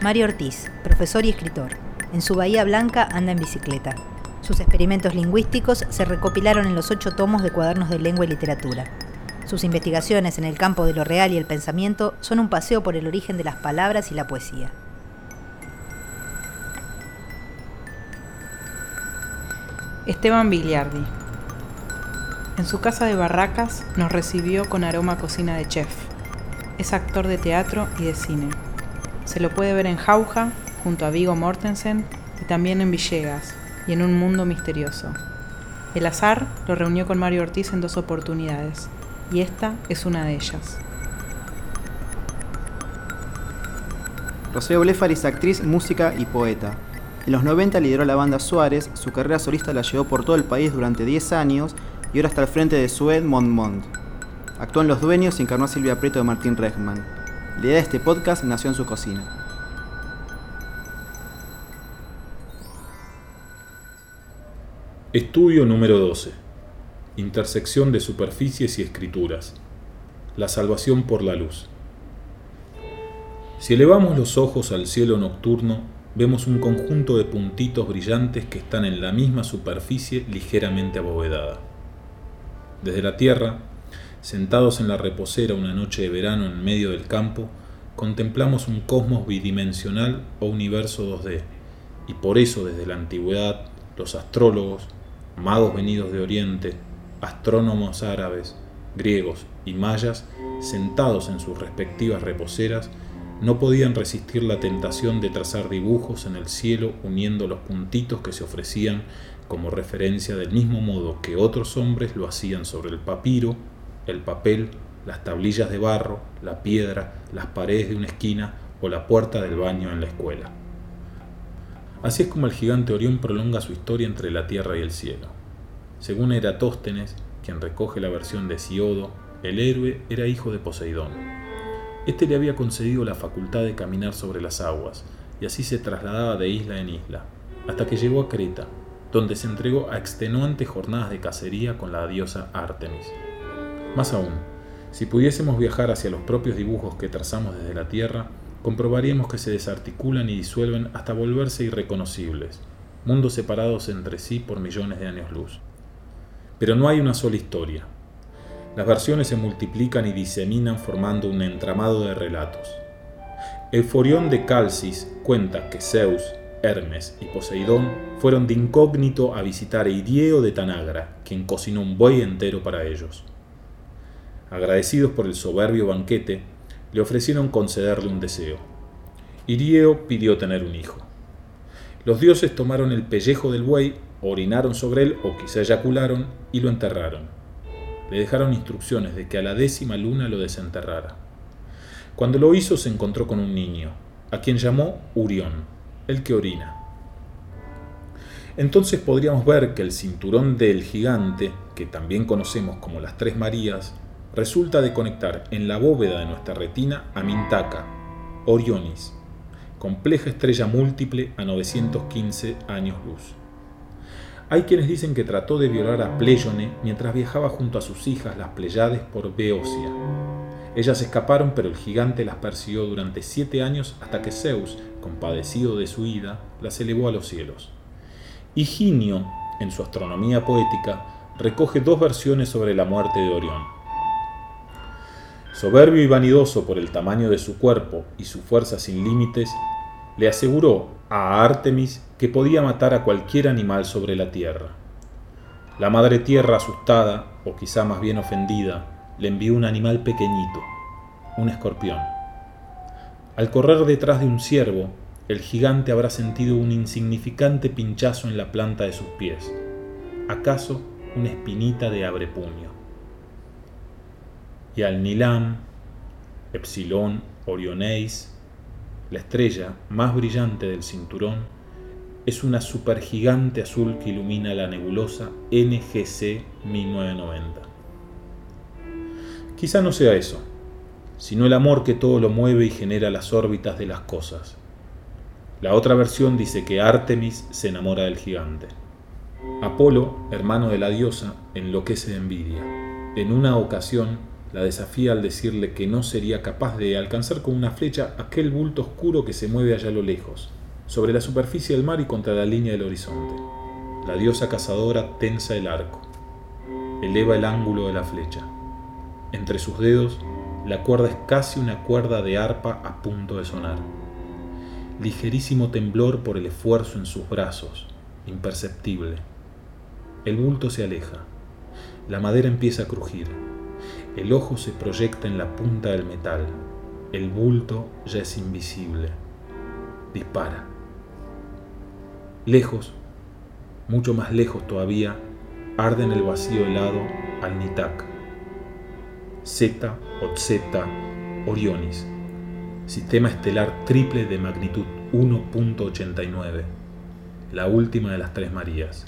Mario Ortiz, profesor y escritor. En su Bahía Blanca anda en bicicleta. Sus experimentos lingüísticos se recopilaron en los ocho tomos de cuadernos de lengua y literatura. Sus investigaciones en el campo de lo real y el pensamiento son un paseo por el origen de las palabras y la poesía. Esteban Vigliardi. En su casa de Barracas nos recibió con aroma cocina de chef. Es actor de teatro y de cine. Se lo puede ver en Jauja, junto a Vigo Mortensen, y también en Villegas, y en Un Mundo Misterioso. El azar lo reunió con Mario Ortiz en dos oportunidades, y esta es una de ellas. Rocío Blefari es actriz, música y poeta. En los 90 lideró la banda Suárez, su carrera solista la llevó por todo el país durante 10 años y ahora está al frente de Sued Mont Mont. Actuó en Los Dueños y encarnó a Silvia Prieto de Martín Rechman. La idea de este podcast nació en su cocina. Estudio número 12. Intersección de superficies y escrituras. La salvación por la luz. Si elevamos los ojos al cielo nocturno, vemos un conjunto de puntitos brillantes que están en la misma superficie ligeramente abovedada. Desde la Tierra, sentados en la reposera una noche de verano en medio del campo, contemplamos un cosmos bidimensional o universo 2D, y por eso desde la antigüedad los astrólogos, magos venidos de Oriente, astrónomos árabes, griegos y mayas, sentados en sus respectivas reposeras, no podían resistir la tentación de trazar dibujos en el cielo uniendo los puntitos que se ofrecían como referencia del mismo modo que otros hombres lo hacían sobre el papiro, el papel, las tablillas de barro, la piedra, las paredes de una esquina o la puerta del baño en la escuela. Así es como el gigante Orión prolonga su historia entre la tierra y el cielo. Según Eratóstenes, quien recoge la versión de Siodo, el héroe era hijo de Poseidón. Este le había concedido la facultad de caminar sobre las aguas, y así se trasladaba de isla en isla, hasta que llegó a Creta, donde se entregó a extenuantes jornadas de cacería con la diosa Artemis. Más aún, si pudiésemos viajar hacia los propios dibujos que trazamos desde la Tierra, comprobaríamos que se desarticulan y disuelven hasta volverse irreconocibles, mundos separados entre sí por millones de años luz. Pero no hay una sola historia. Las versiones se multiplican y diseminan formando un entramado de relatos. Euforión de Calcis cuenta que Zeus, Hermes y Poseidón fueron de incógnito a visitar a Irieo de Tanagra, quien cocinó un buey entero para ellos. Agradecidos por el soberbio banquete, le ofrecieron concederle un deseo. Irieo pidió tener un hijo. Los dioses tomaron el pellejo del buey, orinaron sobre él o quizá eyacularon y lo enterraron. Le dejaron instrucciones de que a la décima luna lo desenterrara. Cuando lo hizo se encontró con un niño, a quien llamó Urión, el que orina. Entonces podríamos ver que el cinturón del gigante, que también conocemos como las Tres Marías, resulta de conectar en la bóveda de nuestra retina a Mintaka, Orionis, compleja estrella múltiple a 915 años luz. Hay quienes dicen que trató de violar a Pleione mientras viajaba junto a sus hijas las Pleiades por Beocia. Ellas escaparon, pero el gigante las persiguió durante siete años hasta que Zeus, compadecido de su ida, las elevó a los cielos. Higinio, en su astronomía poética, recoge dos versiones sobre la muerte de Orión. Soberbio y vanidoso por el tamaño de su cuerpo y su fuerza sin límites, le aseguró a Artemis que podía matar a cualquier animal sobre la tierra. La madre tierra asustada, o quizá más bien ofendida, le envió un animal pequeñito, un escorpión. Al correr detrás de un ciervo, el gigante habrá sentido un insignificante pinchazo en la planta de sus pies, acaso una espinita de abrepuño y al Nilam, Epsilon Orioneis, la estrella más brillante del cinturón, es una supergigante azul que ilumina la nebulosa NGC 1990. Quizá no sea eso, sino el amor que todo lo mueve y genera las órbitas de las cosas. La otra versión dice que Artemis se enamora del gigante. Apolo, hermano de la diosa, enloquece de envidia. En una ocasión La desafía al decirle que no sería capaz de alcanzar con una flecha aquel bulto oscuro que se mueve allá a lo lejos, sobre la superficie del mar y contra la línea del horizonte. La diosa cazadora tensa el arco, eleva el ángulo de la flecha. Entre sus dedos, la cuerda es casi una cuerda de arpa a punto de sonar. Ligerísimo temblor por el esfuerzo en sus brazos, imperceptible. El bulto se aleja. La madera empieza a crujir. El ojo se proyecta en la punta del metal. El bulto ya es invisible. Dispara. Lejos, mucho más lejos todavía, arde en el vacío helado al Nitak. Zeta, Otzeta, Orionis. Sistema estelar triple de magnitud 1.89. La última de las tres Marías.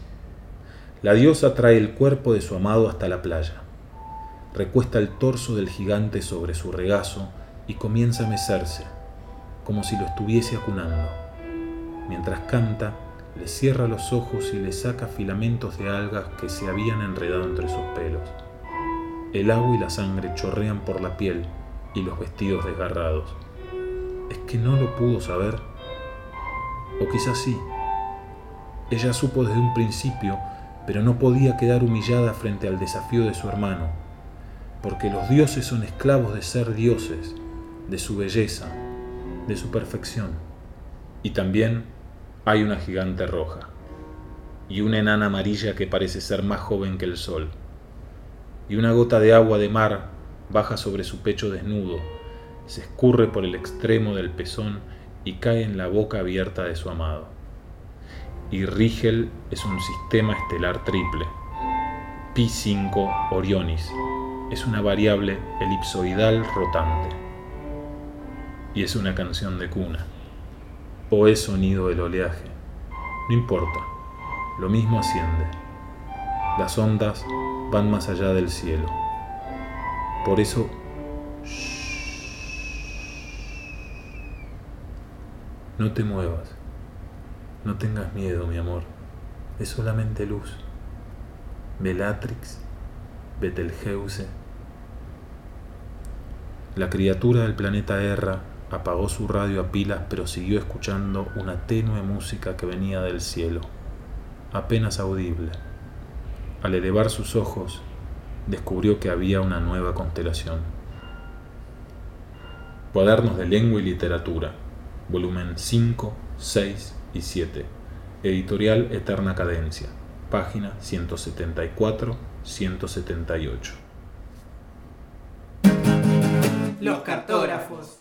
La diosa trae el cuerpo de su amado hasta la playa. Recuesta el torso del gigante sobre su regazo y comienza a mecerse, como si lo estuviese acunando. Mientras canta, le cierra los ojos y le saca filamentos de algas que se habían enredado entre sus pelos. El agua y la sangre chorrean por la piel y los vestidos desgarrados. ¿Es que no lo pudo saber? O quizás sí. Ella supo desde un principio, pero no podía quedar humillada frente al desafío de su hermano, porque los dioses son esclavos de ser dioses, de su belleza, de su perfección. Y también hay una gigante roja y una enana amarilla que parece ser más joven que el sol. Y una gota de agua de mar baja sobre su pecho desnudo, se escurre por el extremo del pezón y cae en la boca abierta de su amado. Y Rigel es un sistema estelar triple. Pi 5 Orionis es una variable elipsoidal rotante. Y es una canción de cuna o es sonido del oleaje. No importa, lo mismo asciende. Las ondas van más allá del cielo. Por eso, no te muevas, no tengas miedo, mi amor, es solamente luz. Bellatrix, Betelgeuse. La criatura del planeta Erra Apagó su radio a pilas pero siguió escuchando una tenue música que venía del cielo, apenas audible. Al elevar sus ojos, descubrió que había una nueva constelación. Cuadernos de Lengua y Literatura, volumen 5, 6 y 7, editorial Eterna Cadencia, página 174-178. Los cartógrafos.